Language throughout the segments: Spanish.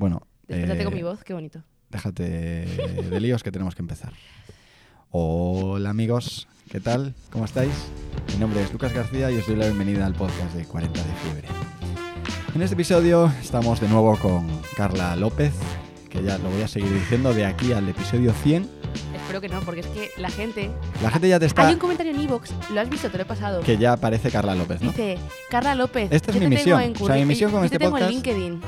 Bueno, Despertate eh, con mi voz, qué bonito. déjate de líos que tenemos que empezar. Hola amigos, ¿qué tal? ¿Cómo estáis? Mi nombre es Lucas García y os doy la bienvenida al podcast de 40 de fiebre. En este episodio estamos de nuevo con Carla López, que ya lo voy a seguir diciendo de aquí al episodio 100. Espero que no, porque es que la gente... La gente ya te está... Hay un comentario en Evox, lo has visto, te lo he pasado. que ya parece Carla López, ¿no? Dice, Carla López, Esta es yo mi te tengo misión. en O sea, mi misión con yo este te tengo podcast- en LinkedIn.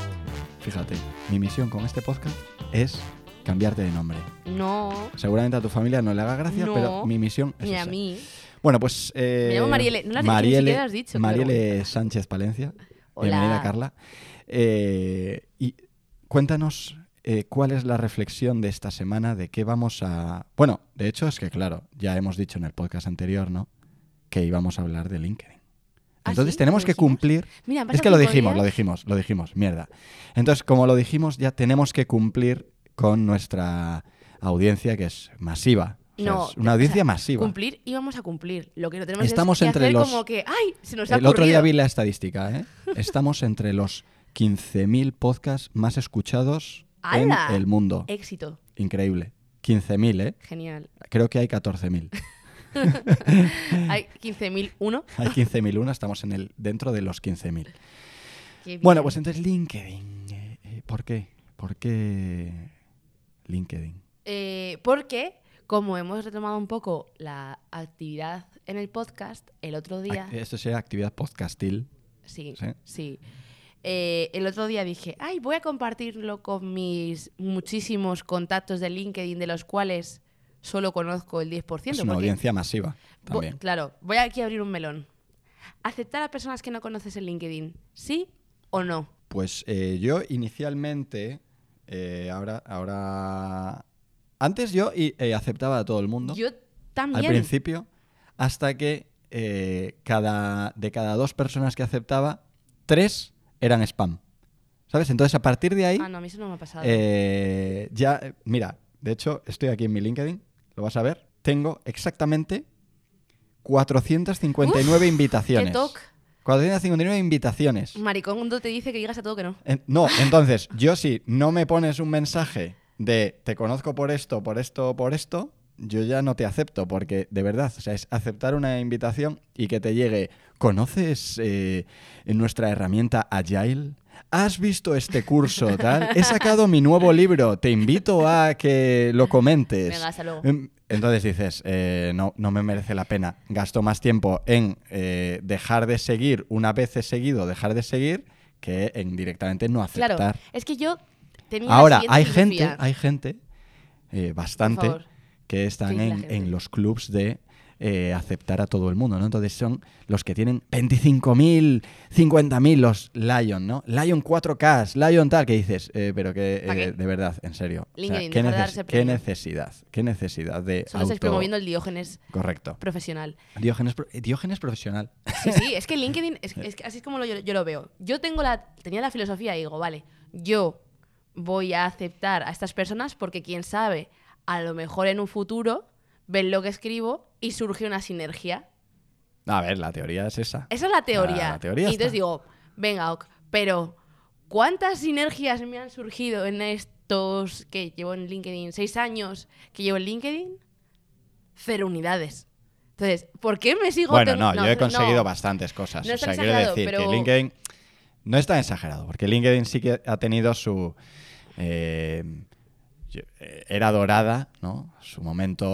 Fíjate, mi misión con este podcast es cambiarte de nombre. No, Seguramente a tu familia no le haga gracia, No, pero mi misión es ni a esa. mí. Bueno, pues... eh, Me llamo Mariele. No ni Mariele, has dicho, Mariele Sánchez Palencia. Hola. Bienvenida, Carla. Eh, y cuéntanos eh, cuál es la reflexión de esta semana, de qué vamos a... Bueno, de hecho es que, claro, ya hemos dicho en el podcast anterior, ¿no? Que íbamos a hablar de LinkedIn. ¿Ah, Entonces sí? tenemos ¿Lo que cumplir... Mira, Es que lo dijimos, lo dijimos, lo dijimos, mierda. Entonces, como lo dijimos, ya tenemos que cumplir con nuestra audiencia, que es masiva. O sea, No, es una o audiencia sea, masiva. Cumplir y vamos a cumplir. Lo que no tenemos Estamos es que entre hacer los- como que, ¡ay! Se nos ha El otro día ocurrido". vi la estadística, ¿eh? Estamos entre los 15.000 podcasts más escuchados ¡Hala! en el mundo. Éxito. Increíble. 15.000, ¿eh? Genial. Creo que hay 14.000. Hay 15.001. Hay 15.001, estamos en el, dentro de los 15.000. Qué Bueno, pues entonces LinkedIn. eh, eh, ¿Por qué? ¿Por qué LinkedIn? Eh, porque, como hemos retomado un poco la actividad en el podcast, el otro día. Esto sería actividad podcastil. Sí, ¿sí? sí. Eh, el otro día dije, ay, voy a compartirlo con mis muchísimos contactos de LinkedIn, de los cuales solo conozco el 10%. Es una audiencia masiva también. claro, voy aquí a abrir un melón. ¿Aceptar a personas que no conoces en LinkedIn? ¿Sí o no? Pues eh, yo inicialmente, eh, ahora, ahora, antes yo eh, aceptaba a todo el mundo Yo al también. principio, hasta que eh, cada, de cada dos personas que aceptaba, tres eran spam. ¿Sabes? Entonces a partir de ahí, Ah, no, a mí eso no me ha pasado. ya, mira, de hecho estoy aquí en mi LinkedIn, lo vas a ver, tengo exactamente 459 invitaciones. ¡Qué toc! 459 invitaciones. Maricondo te dice que digas a todo que no. En- no, entonces, yo si no me pones un mensaje de te conozco por esto, por esto, por esto, yo ya no te acepto, porque de verdad, o sea, es aceptar una invitación y que te llegue, ¿conoces eh, nuestra herramienta Agile? ¿Has visto este curso? Tal? He sacado mi nuevo libro, te invito a que lo comentes. Venga, hasta luego. Em, Entonces dices, eh, no, no me merece la pena. Gasto más tiempo en eh, dejar de seguir una vez he seguido, dejar de seguir, que en directamente no aceptar. Claro, es que yo tenía la Ahora, siguiente hay gente, hay gente, eh, bastante, que están ¿Qué dice la en, en los clubs de eh, aceptar a todo el mundo, ¿no? Entonces son los que tienen 25.000, 50.000 los Lion, ¿no? Lion 4K, Lion tal, que dices, eh, pero que, ¿Pa' eh, de verdad, en serio. O sea, LinkedIn, ¿qué, neces- necesidad? ¿Qué necesidad de Solo auto- promoviendo el Diógenes Correcto. profesional. Diógenes, pro- Diógenes profesional. Sí, sí, es que LinkedIn, es, es que así es como lo- yo, yo lo veo. Yo tengo la, tenía la filosofía y digo, vale, yo voy a aceptar a estas personas porque quién sabe, a lo mejor en un futuro ven lo que escribo y surge una sinergia. A ver, la teoría es esa. Esa es la teoría. La teoría y entonces digo, venga, ok, pero ¿cuántas sinergias me han surgido en estos que llevo en LinkedIn? ¿Seis años que llevo en LinkedIn? Cero unidades. Entonces, ¿por qué me sigo Bueno, no, yo he no, conseguido bastantes cosas. No o sea, quiero decir pero- que LinkedIn no es tan exagerado, porque LinkedIn sí que ha tenido su... eh, era dorada, ¿no? Su momento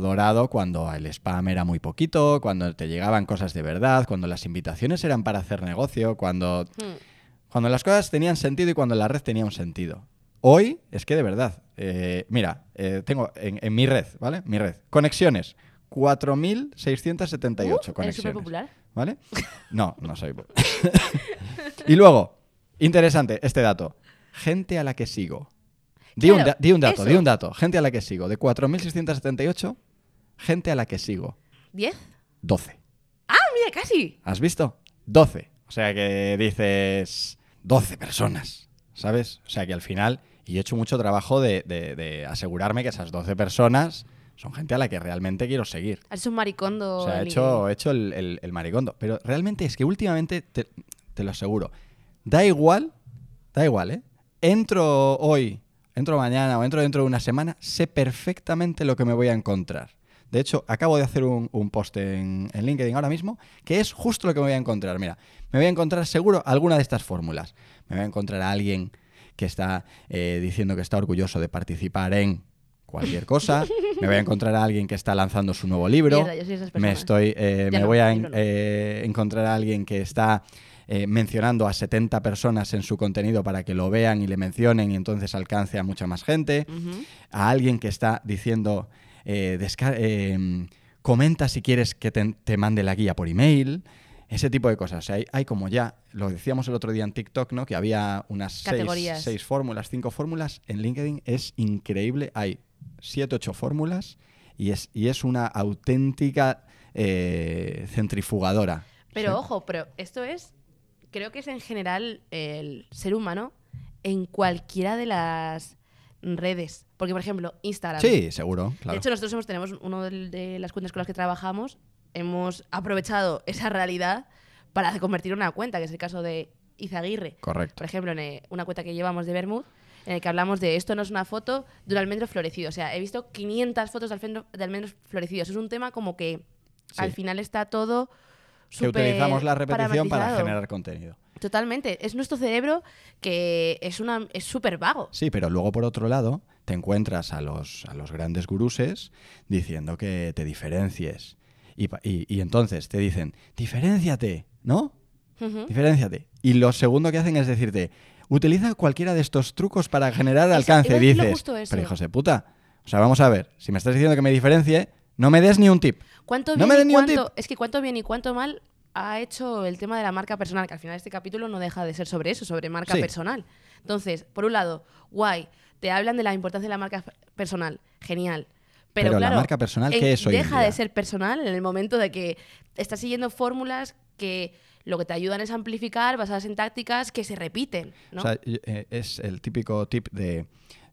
dorado cuando el spam era muy poquito, cuando te llegaban cosas de verdad, cuando las invitaciones eran para hacer negocio, cuando, Hmm. cuando las cosas tenían sentido y cuando la red tenía un sentido. Hoy es que de verdad, eh, mira, eh, tengo en, en mi red, ¿vale? Mi red, conexiones, 4.678 Uh, ¿Eres conexiones. súper popular? ¿Vale? No, no soy. po- y luego, interesante este dato. Gente a la que sigo. Di, un, Claro, da- di un dato, eso. di un dato. Gente a la que sigo. De 4.678, gente a la que sigo. ¿Diez? 12. ¡Ah, mira, casi! ¿Has visto? 12. O sea que dices 12 personas, ¿sabes? O sea que al final, y he hecho mucho trabajo de, de- de asegurarme que esas 12 personas son gente a la que realmente quiero seguir. Hecho un maricondo. O sea, he hecho, he hecho el, el- el maricondo. Pero realmente es que últimamente, te, te lo aseguro, da igual, da igual, ¿eh? entro hoy, entro mañana o entro dentro de una semana, sé perfectamente lo que me voy a encontrar. De hecho, acabo de hacer un, un post en, en LinkedIn ahora mismo que es justo lo que me voy a encontrar. Mira, me voy a encontrar seguro alguna de estas fórmulas. Me voy a encontrar a alguien que está eh, diciendo que está orgulloso de participar en cualquier cosa. Me voy a encontrar a alguien que está lanzando su nuevo libro. Mierda, Me estoy, eh, me no, voy a en- eh, encontrar a alguien que está eh, mencionando a 70 personas en su contenido para que lo vean y le mencionen y entonces alcance a mucha más gente. A alguien que está diciendo, eh, eh, comenta si quieres que te, te mande la guía por email. Ese tipo de cosas. O sea, hay, hay como ya, lo decíamos el otro día en TikTok, ¿no? Que había unas seis, fórmulas, cinco fórmulas. En LinkedIn es increíble. Hay siete, ocho fórmulas y es, y es una auténtica eh, centrifugadora. Pero ¿sí? ojo, pero esto es, creo que es en general el ser humano en cualquiera de las redes. Porque, por ejemplo, Instagram. Sí, seguro, claro. De hecho, nosotros hemos, tenemos uno de, las cuentas con las que trabajamos, hemos aprovechado esa realidad para convertir en una cuenta, que es el caso de Izaguirre. Correcto. Por ejemplo, en eh, una cuenta que llevamos de Bermud, en el que hablamos de esto no es una foto de un almendro florecido. O sea, he visto 500 fotos de almendro- de almendros florecidos. Es un tema como que Sí. al final está todo Que utilizamos la repetición para generar contenido. Totalmente. Es nuestro cerebro que es una es súper vago. Sí, pero luego por otro lado te encuentras a los, a los grandes guruses diciendo que te diferencies. Y, y- y entonces te dicen, diferenciate, ¿no? Ujú. Diferenciate. Y lo segundo que hacen es decirte, utiliza cualquiera de estos trucos para generar Eso, alcance. Y dices, pero hijos de puta. O sea, vamos a ver, si me estás diciendo que me diferencie, no me des ni un tip. ¿Cuánto No bien me des y ni un cuánto, tip. es que cuánto bien y cuánto mal ha hecho el tema de la marca personal, que al final este capítulo no deja de ser sobre eso, sobre marca Sí. personal. Entonces, por un lado, guay, te hablan de la importancia de la marca personal, genial. Pero, Pero la claro, marca personal, ¿qué es hoy deja de ser personal en el momento de que estás siguiendo fórmulas que lo que te ayudan es amplificar basadas en tácticas que se repiten, ¿no? O sea, eh, es el típico tip de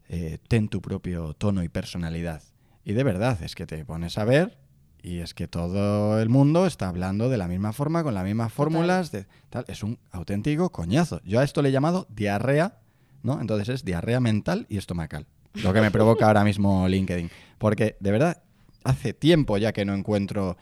eh, ten tu propio tono y personalidad. Y de verdad, es que te pones a ver y es que todo el mundo está hablando de la misma forma, con las mismas fórmulas. De, tal. Es un auténtico coñazo. Yo a esto le he llamado diarrea, ¿no? Entonces es diarrea mental y estomacal. Lo que me provoca ahora mismo LinkedIn. Porque de verdad, hace tiempo ya que no encuentro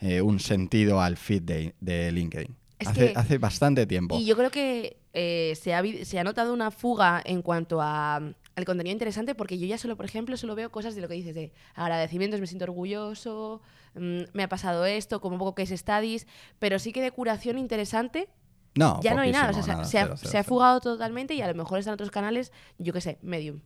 eh, un sentido al feed de, de LinkedIn. Es hace, que- hace bastante tiempo. Y yo creo que eh, se, ha, se ha notado una fuga en cuanto a, al contenido interesante porque yo ya solo, por ejemplo, solo veo cosas de lo que dices de agradecimientos, me siento orgulloso, mm, me ha pasado esto, como un poco case studies, pero sí que de curación interesante No, ya no hay nada. O sea, se, ha- cero, cero, se ha cero. fugado totalmente y a lo mejor están otros canales, yo qué sé, Medium.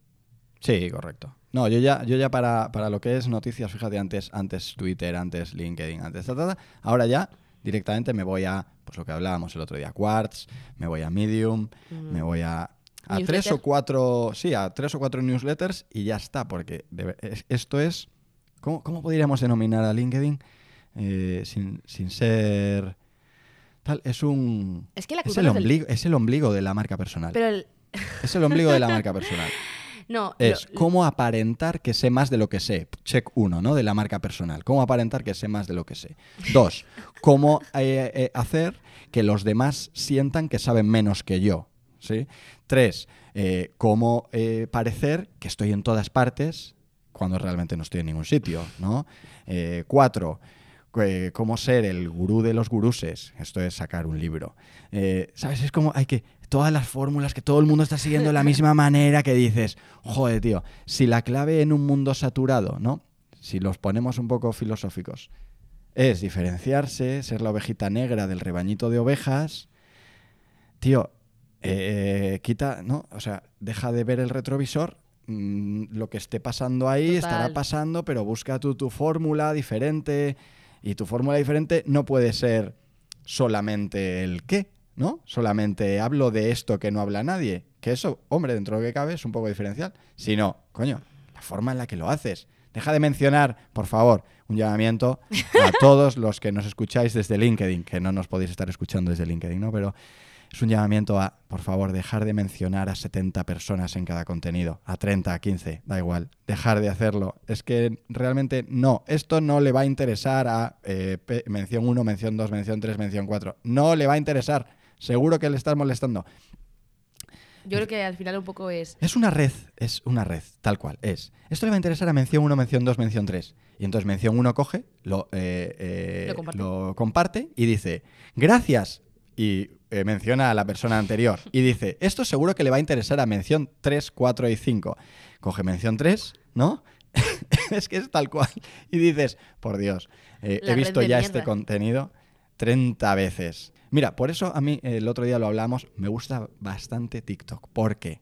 Sí, correcto. No, yo ya, yo ya para, para lo que es noticias, fíjate, antes, antes Twitter, antes LinkedIn, antes ta, ta, ta, ahora ya directamente me voy a, pues lo que hablábamos el otro día, Quartz, me voy a Medium, me voy a, a tres o cuatro, sí, a tres o cuatro newsletters y ya está, porque esto es, ¿cómo, cómo podríamos denominar a LinkedIn eh, sin, sin ser tal? Es un, Es que la es el del- ombligo, es el ombligo de la marca personal. Pero el, es el ombligo de la marca personal. no, Es lo- cómo aparentar que sé más de lo que sé. Check uno, ¿no? De la marca personal. Cómo aparentar que sé más de lo que sé. Dos, cómo eh, eh, hacer que los demás sientan que saben menos que yo. ¿sí? Tres, eh, cómo eh, parecer que estoy en todas partes cuando realmente no estoy en ningún sitio. ¿no? Eh, cuatro, cómo ser el gurú de los guruses. Esto es sacar un libro. ¿Sabes? Es como hay que. Todas las fórmulas que todo el mundo está siguiendo de la misma manera que dices, joder, tío, si la clave en un mundo saturado, ¿no? Si los ponemos un poco filosóficos, es diferenciarse, ser la ovejita negra del rebañito de ovejas, tío, eh, quita, ¿no? O sea, deja de ver el retrovisor. mm, lo que esté pasando ahí Total. estará pasando, pero busca tu, tu fórmula diferente. Y tu fórmula diferente no puede ser solamente el qué, ¿no? Solamente hablo de esto que no habla nadie. Que eso, hombre, dentro de lo que cabe, es un poco diferencial. Sino, coño, la forma en la que lo haces. Deja de mencionar, por favor, un llamamiento a todos los que nos escucháis desde LinkedIn, que no nos podéis estar escuchando desde LinkedIn, ¿no? Pero es un llamamiento a, por favor, dejar de mencionar a 70 personas en cada contenido, a 30, a 15, da igual, dejar de hacerlo. Es que realmente no, esto no le va a interesar a eh, mención 1, mención 2, mención 3, mención 4. No le va a interesar, seguro que le estás molestando. Yo creo que al final un poco es... Es una red, es una red, tal cual, es. Esto le va a interesar a mención 1, mención 2, mención 3. Y entonces mención 1 coge, lo, eh, eh, Lo comparte. lo comparte y dice, gracias. Y eh, menciona a la persona anterior. Y dice, esto seguro que le va a interesar a mención 3, 4 y 5. Coge mención 3, ¿no? es que es tal cual. Y dices, por Dios, eh, he visto ya mierda. este contenido 30 veces. Mira, por eso a mí el otro día lo hablamos, me gusta bastante TikTok. ¿Por qué?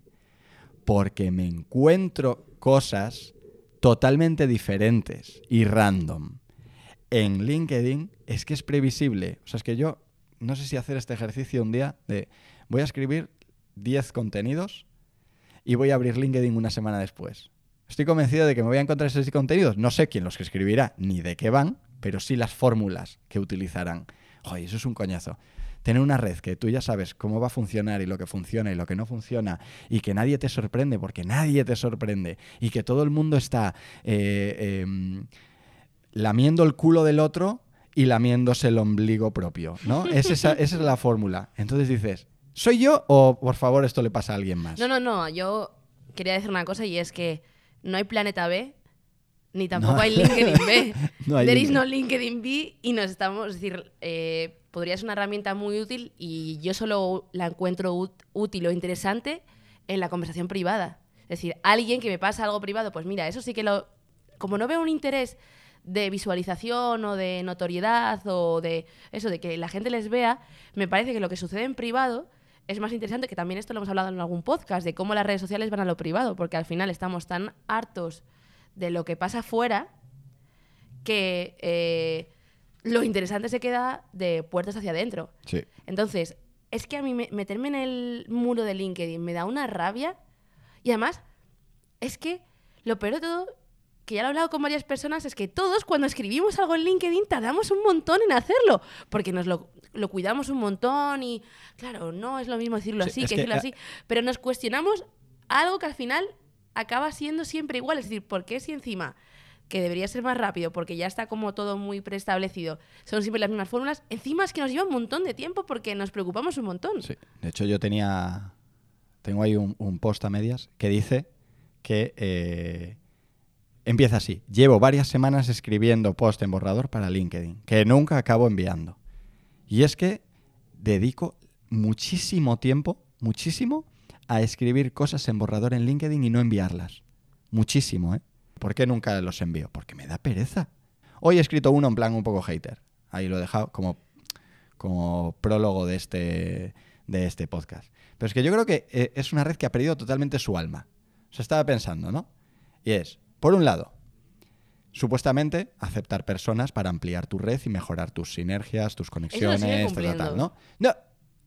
Porque me encuentro cosas totalmente diferentes y random. En LinkedIn es que es previsible. O sea, es que yo no sé si hacer este ejercicio un día de voy a escribir 10 contenidos y voy a abrir LinkedIn una semana después. Estoy convencido de que me voy a encontrar esos contenidos. No sé quién los que escribirá ni de qué van, pero sí las fórmulas que utilizarán. Joder, eso es un coñazo. Tener una red que tú ya sabes cómo va a funcionar y lo que funciona y lo que no funciona y que nadie te sorprende porque nadie te sorprende y que todo el mundo está eh, em, lamiendo el culo del otro y lamiéndose el ombligo propio, ¿no? Es esa, esa es la fórmula. Entonces dices, ¿soy yo o por favor esto le pasa a alguien más? No, no, no. Yo quería decir una cosa y es que no hay planeta B ni tampoco No. hay LinkedIn B. No hay There is no LinkedIn B y nos estamos, es decir, eh, podría ser una herramienta muy útil y yo solo la encuentro út- útil o interesante en la conversación privada. Es decir, alguien que me pasa algo privado, pues mira, eso sí que lo... Como no veo un interés de visualización o de notoriedad o de eso, de que la gente les vea, me parece que lo que sucede en privado es más interesante, que también esto lo hemos hablado en algún podcast, de cómo las redes sociales van a lo privado, porque al final estamos tan hartos de lo que pasa fuera que eh, lo interesante se queda de puertas hacia adentro. Sí. Entonces, es que a mí me- meterme en el muro de LinkedIn me da una rabia. Y además, es que lo peor de todo, que ya lo he hablado con varias personas, es que todos cuando escribimos algo en LinkedIn tardamos un montón en hacerlo. Porque nos lo, lo cuidamos un montón y, claro, no es lo mismo decirlo Sí, así que que, decirlo ah, así. Pero nos cuestionamos algo que al final acaba siendo siempre igual. Es decir, ¿por qué si encima que debería ser más rápido porque ya está como todo muy preestablecido, son siempre las mismas fórmulas, encima es que nos lleva un montón de tiempo porque nos preocupamos un montón. Sí. De hecho, yo tenía. Tengo ahí un, un post a medias que dice que eh, empieza así. Llevo varias semanas escribiendo post en borrador para LinkedIn, que nunca acabo enviando. Y es que dedico muchísimo tiempo, muchísimo, a escribir cosas en borrador en LinkedIn y no enviarlas. Muchísimo, ¿eh? ¿Por qué nunca los envío? Porque me da pereza. Hoy he escrito uno en plan un poco hater. Ahí lo he dejado como, como prólogo de este, de este podcast. Pero es que yo creo que eh, es una red que ha perdido totalmente su alma. O sea, estaba pensando, ¿no? Y es, por un lado, supuestamente aceptar personas para ampliar tu red y mejorar tus sinergias, tus conexiones, tal, tal, ¿no? No.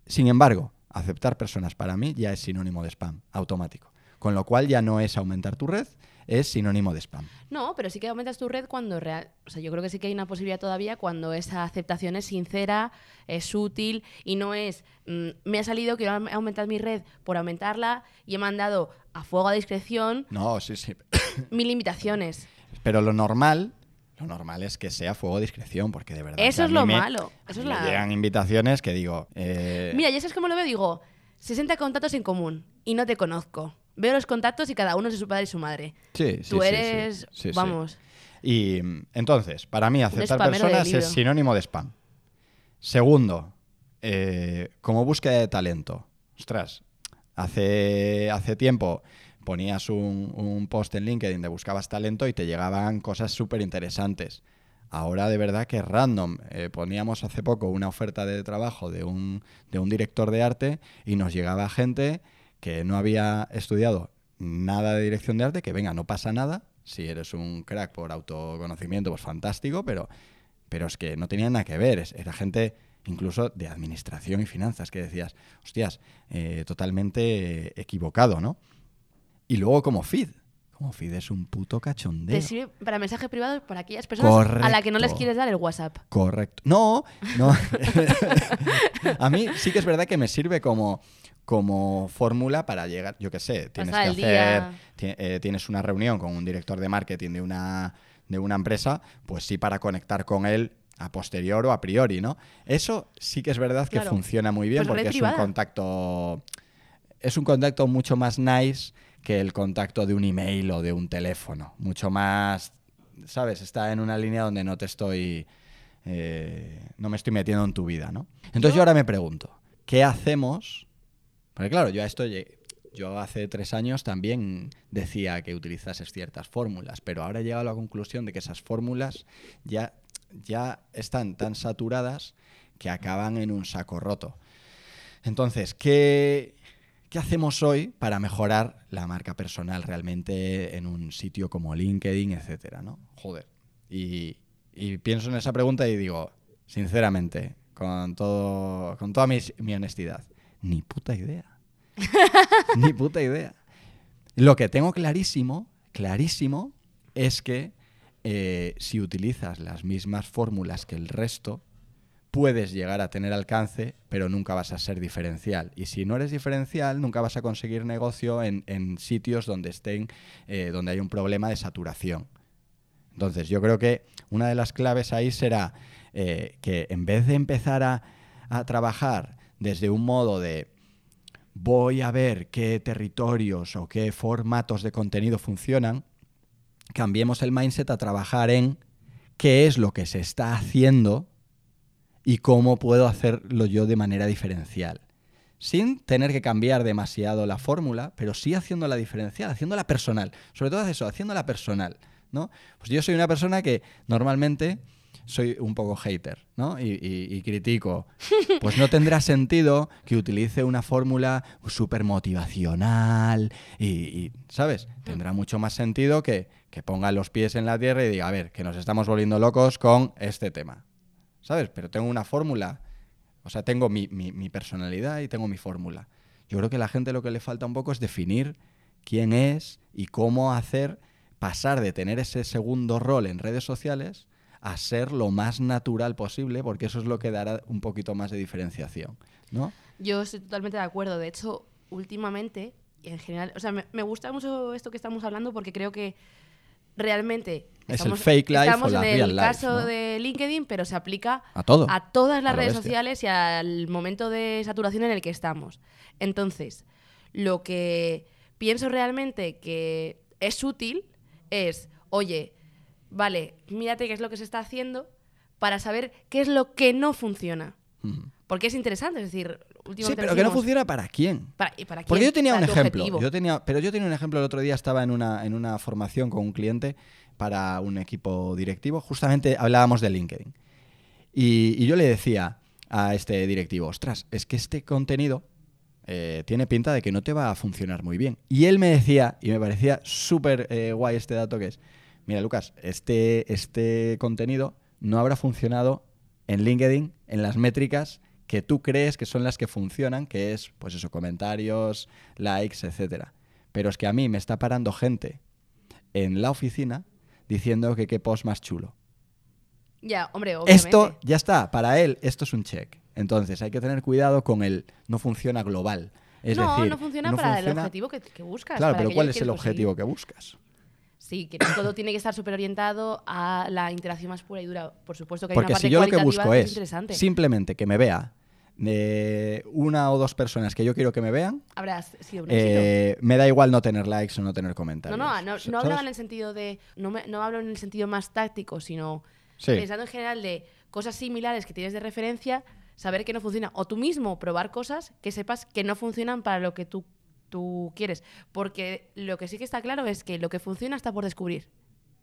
Sin embargo, aceptar personas para mí ya es sinónimo de spam, automático. Con lo cual ya no es aumentar tu red, es sinónimo de spam. No, pero sí que aumentas tu red cuando real. O sea, yo creo que sí que hay una posibilidad todavía cuando esa aceptación es sincera, es útil y no es. mm, me ha salido, quiero aumentar mi red por aumentarla y he mandado a fuego a discreción No, sí, sí. mil limitaciones. Pero lo normal, lo normal es que sea fuego discreción, porque de verdad. Eso es lo me- malo, eso es me la- llegan invitaciones que digo. eh, Mira, ya sabes cómo lo veo, digo, 60 contactos en común y no te conozco. Veo los contactos y cada uno es de su padre y su madre. sí, sí, Tú sí, eres, sí, sí, sí. vamos, Y entonces, para mí, aceptar personas es sinónimo de spam. Segundo, eh, como búsqueda de talento. Ostras, hace, hace tiempo ponías un, un post en LinkedIn de buscabas talento y te llegaban cosas súper interesantes. Ahora de verdad que es random. Eh, poníamos hace poco una oferta de trabajo de un, de un director de arte y nos llegaba gente que no había estudiado nada de dirección de arte, que venga, no pasa nada. Si eres un crack por autoconocimiento, pues fantástico, pero, pero es que no tenía nada que ver. Era gente incluso de administración y finanzas que decías, hostias, eh, totalmente equivocado, ¿no? Y luego como feed. Como feed es un puto cachondeo. te sirve para mensajes privados para aquellas personas a las que no les quieres dar el WhatsApp. Correcto. No, no. a mí sí que es verdad que me sirve como, como fórmula para llegar, yo qué sé, tienes que hacer, eh, tienes una reunión con un director de marketing de una, de una empresa, pues sí para conectar con él a posterior o a priori, ¿no? Eso sí que es verdad que Claro. funciona muy bien Pues porque es un contacto es un contacto mucho más nice que el contacto de un email o de un teléfono. Mucho más, ¿sabes? Está en una línea donde no te estoy, eh, no me estoy metiendo en tu vida, ¿no? Entonces yo ahora me pregunto, ¿qué hacemos? Porque claro, yo a esto yo hace tres años también decía que utilizases ciertas fórmulas, pero ahora he llegado a la conclusión de que esas fórmulas ya, ya están tan saturadas que acaban en un saco roto. Entonces, ¿qué, ¿qué hacemos hoy para mejorar la marca personal realmente en un sitio como LinkedIn, etcétera, ¿no? Joder. Y, y pienso en esa pregunta y digo, sinceramente, con, todo, con toda mi, mi honestidad, ni puta idea. ni puta idea. Lo que tengo clarísimo, clarísimo, es que eh, si utilizas las mismas fórmulas que el resto, puedes llegar a tener alcance, pero nunca vas a ser diferencial. Y si no eres diferencial, nunca vas a conseguir negocio en, en sitios donde estén, eh, donde hay un problema de saturación. Entonces, yo creo que una de las claves ahí será eh, que en vez de empezar a, a trabajar desde un modo de voy a ver qué territorios o qué formatos de contenido funcionan, cambiemos el mindset a trabajar en qué es lo que se está haciendo y cómo puedo hacerlo yo de manera diferencial. Sin tener que cambiar demasiado la fórmula, pero sí haciéndola diferencial, haciéndola personal. Sobre todo eso, haciéndola personal. ¿no? Pues yo soy una persona que normalmente soy un poco hater, ¿no? Y, y- y critico. Pues no tendrá sentido que utilice una fórmula súper motivacional y, y, ¿sabes? Tendrá mucho más sentido que, que ponga los pies en la tierra y diga, a ver, que nos estamos volviendo locos con este tema. ¿Sabes? Pero tengo una fórmula. O sea, tengo mi, mi- mi personalidad y tengo mi fórmula. Yo creo que a la gente lo que le falta un poco es definir quién es y cómo hacer pasar de tener ese segundo rol en redes sociales a ser lo más natural posible, porque eso es lo que dará un poquito más de diferenciación, ¿no? Yo estoy totalmente de acuerdo. De hecho, últimamente, y en general, o sea, me, me gusta mucho esto que estamos hablando porque creo que realmente Es el fake life estamos o la en el real life, caso ¿no? de LinkedIn, pero se aplica A todo. a todas las A redes sociales y al momento de saturación en el que estamos. Entonces, lo que pienso realmente que es útil es, oye, vale, mírate qué es lo que se está haciendo para saber qué es lo que no funciona. Porque es interesante, es decir, últimamente Sí, pero que no funciona para quién. ¿Para, y para Porque yo tenía Para un ejemplo. objetivo. Yo tenía, pero yo tenía un ejemplo. El otro día estaba en una, en una formación con un cliente para un equipo directivo. Justamente hablábamos de LinkedIn. Y, y yo le decía a este directivo, ostras, es que este contenido eh, tiene pinta de que no te va a funcionar muy bien. Y él me decía, y me parecía súper eh, guay este dato que es, mira Lucas, este, este contenido no habrá funcionado en LinkedIn, en las métricas que tú crees que son las que funcionan, que es, pues eso, comentarios, likes, etcétera. Pero es que a mí me está parando gente en la oficina diciendo que qué post más chulo. Ya, hombre, obviamente. Esto ya está, para él esto es un check. Entonces hay que tener cuidado con el no funciona global. Es no, decir, no funciona no para el objetivo que, que buscas. Claro, para pero ¿cuál es el objetivo conseguir. que buscas? Sí, que todo tiene que estar súper orientado a la interacción más pura y dura. Por supuesto que hay Porque una parte si yo lo que busco que es simplemente que me vea de una o dos personas que yo quiero que me vean, Habrás sido un éxito. eh, me da igual no tener likes o no tener comentarios. No, no, no, no hablaba en el sentido de. No, me- no hablo en el sentido más táctico, sino Sí. pensando en general de cosas similares que tienes de referencia, saber que no funciona. O tú mismo probar cosas que sepas que no funcionan para lo que tú, tú quieres. Porque lo que sí que está claro es que lo que funciona está por descubrir.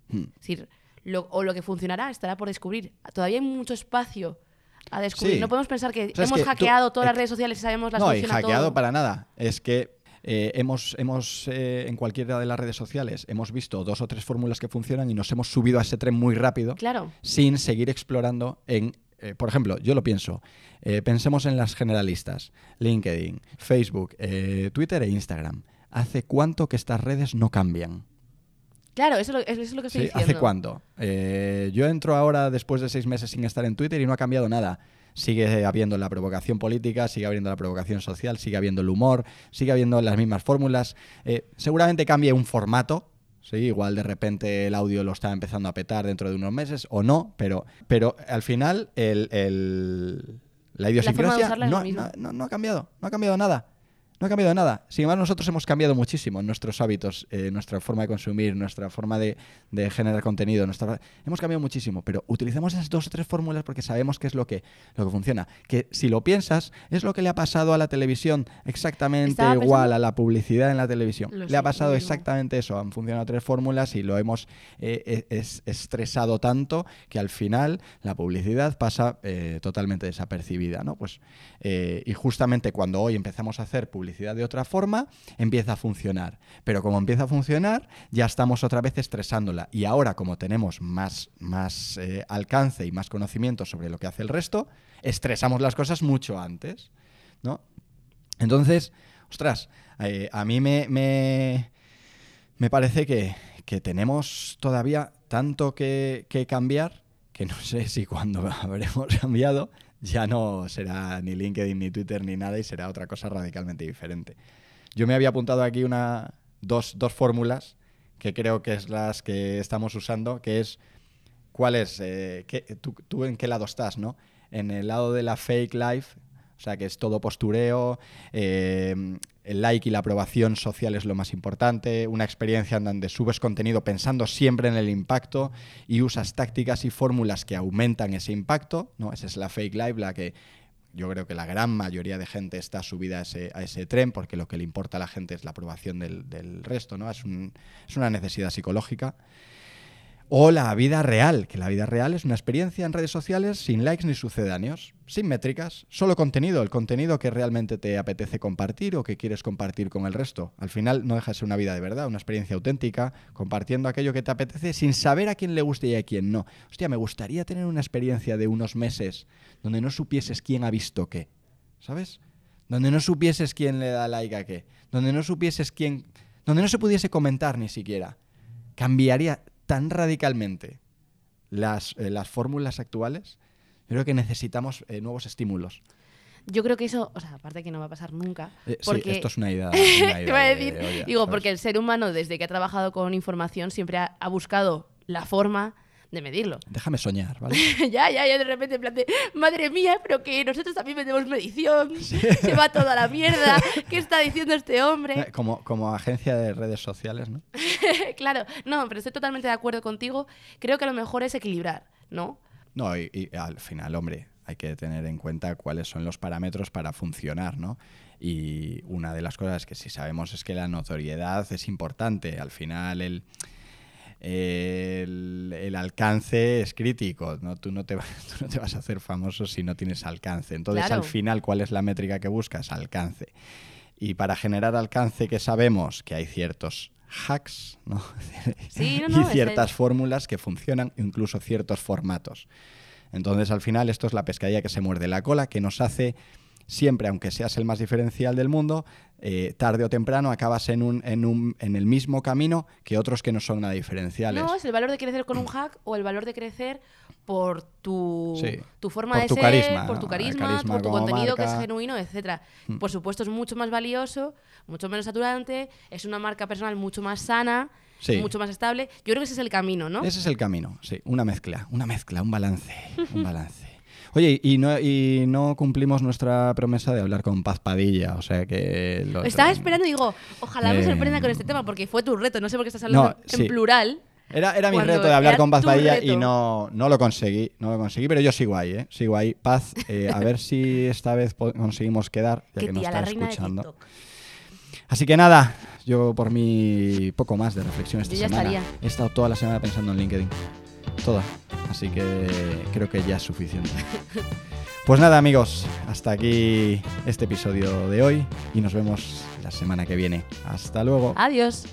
Hmm. Es decir, lo- o lo que funcionará estará por descubrir. Todavía hay mucho espacio a descubrir. Sí. No podemos pensar que O sea, es hemos tú- hackeado todas las ex- redes sociales y sabemos la no, y hackeado todo. para nada. Es que eh, hemos, hemos eh, en cualquiera de las redes sociales, hemos visto dos o tres fórmulas que funcionan y nos hemos subido a ese tren muy rápido Claro. sin seguir explorando en... eh, por ejemplo, yo lo pienso. eh, pensemos en las generalistas. LinkedIn, Facebook, eh, Twitter e Instagram. ¿Hace cuánto que estas redes no cambian? Claro, eso, es lo- que estoy Sí, diciendo. ¿Hace cuánto? Yo entro ahora después de seis meses sin estar en Twitter y no ha cambiado nada. Sigue habiendo la provocación política, sigue habiendo la provocación social, sigue habiendo el humor, sigue habiendo las mismas fórmulas. Eh, seguramente cambie un formato. Sí, igual de repente el audio lo está empezando a petar dentro de unos meses o no, pero, pero al final el, el- la idiosincrasia no- no- no ha cambiado, no ha cambiado nada. No ha cambiado nada. Sin embargo, nosotros hemos cambiado muchísimo nuestros hábitos, eh, nuestra forma de consumir, nuestra forma de, de generar contenido. Nuestra... Hemos cambiado muchísimo, pero utilizamos esas dos o tres fórmulas porque sabemos que es lo que, lo que funciona. Que si lo piensas, es lo que le ha pasado a la televisión exactamente igual pensando- a la publicidad en la televisión. Lo le ha pasado exactamente eso. Han funcionado tres fórmulas y lo hemos eh, eh, es- estresado tanto que al final la publicidad pasa eh, totalmente desapercibida. ¿no? Pues, eh, y justamente cuando hoy empezamos a hacer publicidad de otra forma, empieza a funcionar. Pero como empieza a funcionar, ya estamos otra vez estresándola. Y ahora, como tenemos más, más eh, alcance y más conocimiento sobre lo que hace el resto, estresamos las cosas mucho antes. ¿no? Entonces, ostras, eh, a mí me, me, me parece que, que tenemos todavía tanto que, que cambiar que no sé si cuando habremos cambiado ya no será ni LinkedIn ni Twitter ni nada y será otra cosa radicalmente diferente. Yo me había apuntado aquí una, dos, dos fórmulas que creo que es las que estamos usando, que es cuál es, eh, qué- tú, tú en qué lado estás, ¿no? En el lado de la fake life, o sea, que es todo postureo, eh, el like y la aprobación social es lo más importante, una experiencia en donde subes contenido pensando siempre en el impacto y usas tácticas y fórmulas que aumentan ese impacto, ¿no? Esa es la fake life, la que yo creo que la gran mayoría de gente está subida a ese, a ese tren porque lo que le importa a la gente es la aprobación del, del resto, ¿no? Es, un- es una necesidad psicológica. O la vida real, que la vida real es una experiencia en redes sociales sin likes ni sucedáneos, sin métricas, solo contenido, el contenido que realmente te apetece compartir o que quieres compartir con el resto. Al final no deja de ser una vida de verdad, una experiencia auténtica, compartiendo aquello que te apetece sin saber a quién le guste y a quién no. Hostia, me gustaría tener una experiencia de unos meses donde no supieses quién ha visto qué, ¿sabes? Donde no supieses quién le da like a qué, donde no supieses quién, donde no se pudiese comentar ni siquiera. Cambiaría tan radicalmente las, eh, las fórmulas actuales. Yo creo que necesitamos eh, nuevos estímulos. Yo creo que eso, o sea, aparte que no va a pasar nunca. Eh, sí, porque esto es una idea. una idea Te a de decir, digo, ¿sabes? porque el ser humano, desde que ha trabajado con información, siempre ha, ha buscado la forma de medirlo. Déjame soñar, ¿vale? ya, ya, ya, de repente, en plan de, madre mía, pero que nosotros también vendemos medición, se va toda la mierda, ¿qué está diciendo este hombre? Eh, Como, como agencia de redes sociales, ¿no? claro, no, pero estoy totalmente de acuerdo contigo. Creo que lo mejor es equilibrar, ¿no? No, y, y al final, hombre, hay que tener en cuenta cuáles son los parámetros para funcionar, ¿no? Y una de las cosas que sí sabemos es que la notoriedad es importante. Al final, el, el, el alcance es crítico, ¿no? Tú no, te, vas- tú no te vas a hacer famoso si no tienes alcance. Entonces, Claro. al final, ¿cuál es la métrica que buscas? Alcance. Y para generar alcance que sabemos que hay ciertos hacks, ¿no? Sí, no, no, y ciertas fórmulas que funcionan, incluso ciertos formatos. Entonces, al final, esto es la pescadilla que se muerde la cola, que nos hace siempre, aunque seas el más diferencial del mundo, eh, tarde o temprano acabas en, un, en, un, en el mismo camino que otros que no son nada diferenciales. No, es el valor de crecer con un hack o el valor de crecer por tu, Sí, tu forma por de tu ser, carisma, por tu carisma, carisma por tu contenido que es genuino, etcétera. Mm. Por supuesto, es mucho más valioso, mucho menos saturante, es una marca personal mucho más sana, Sí. mucho más estable. Yo creo que ese es el camino, ¿no? Ese es el camino, sí, una mezcla, una mezcla, un balance, un balance. Oye, y no, y no cumplimos nuestra promesa de hablar con Paz Padilla, o sea que... lo- Estaba esperando y digo, ojalá me Eh, sorprenda con este tema, porque fue tu reto, no sé por qué estás hablando No, en sí. plural. Era, era mi reto de hablar con Paz Padilla y no, no lo conseguí, no lo conseguí, pero yo sigo ahí, ¿eh? Sigo ahí. Paz, eh, a ver si esta vez conseguimos quedar, ya Que que nos está escuchando. Así que nada, yo por mí poco más de reflexión esta Yo ya semana. estaría. He estado toda la semana pensando en LinkedIn. Toda. Así que creo que ya es suficiente. Pues nada, amigos, hasta aquí este episodio de hoy y nos vemos la semana que viene. Hasta luego. Adiós.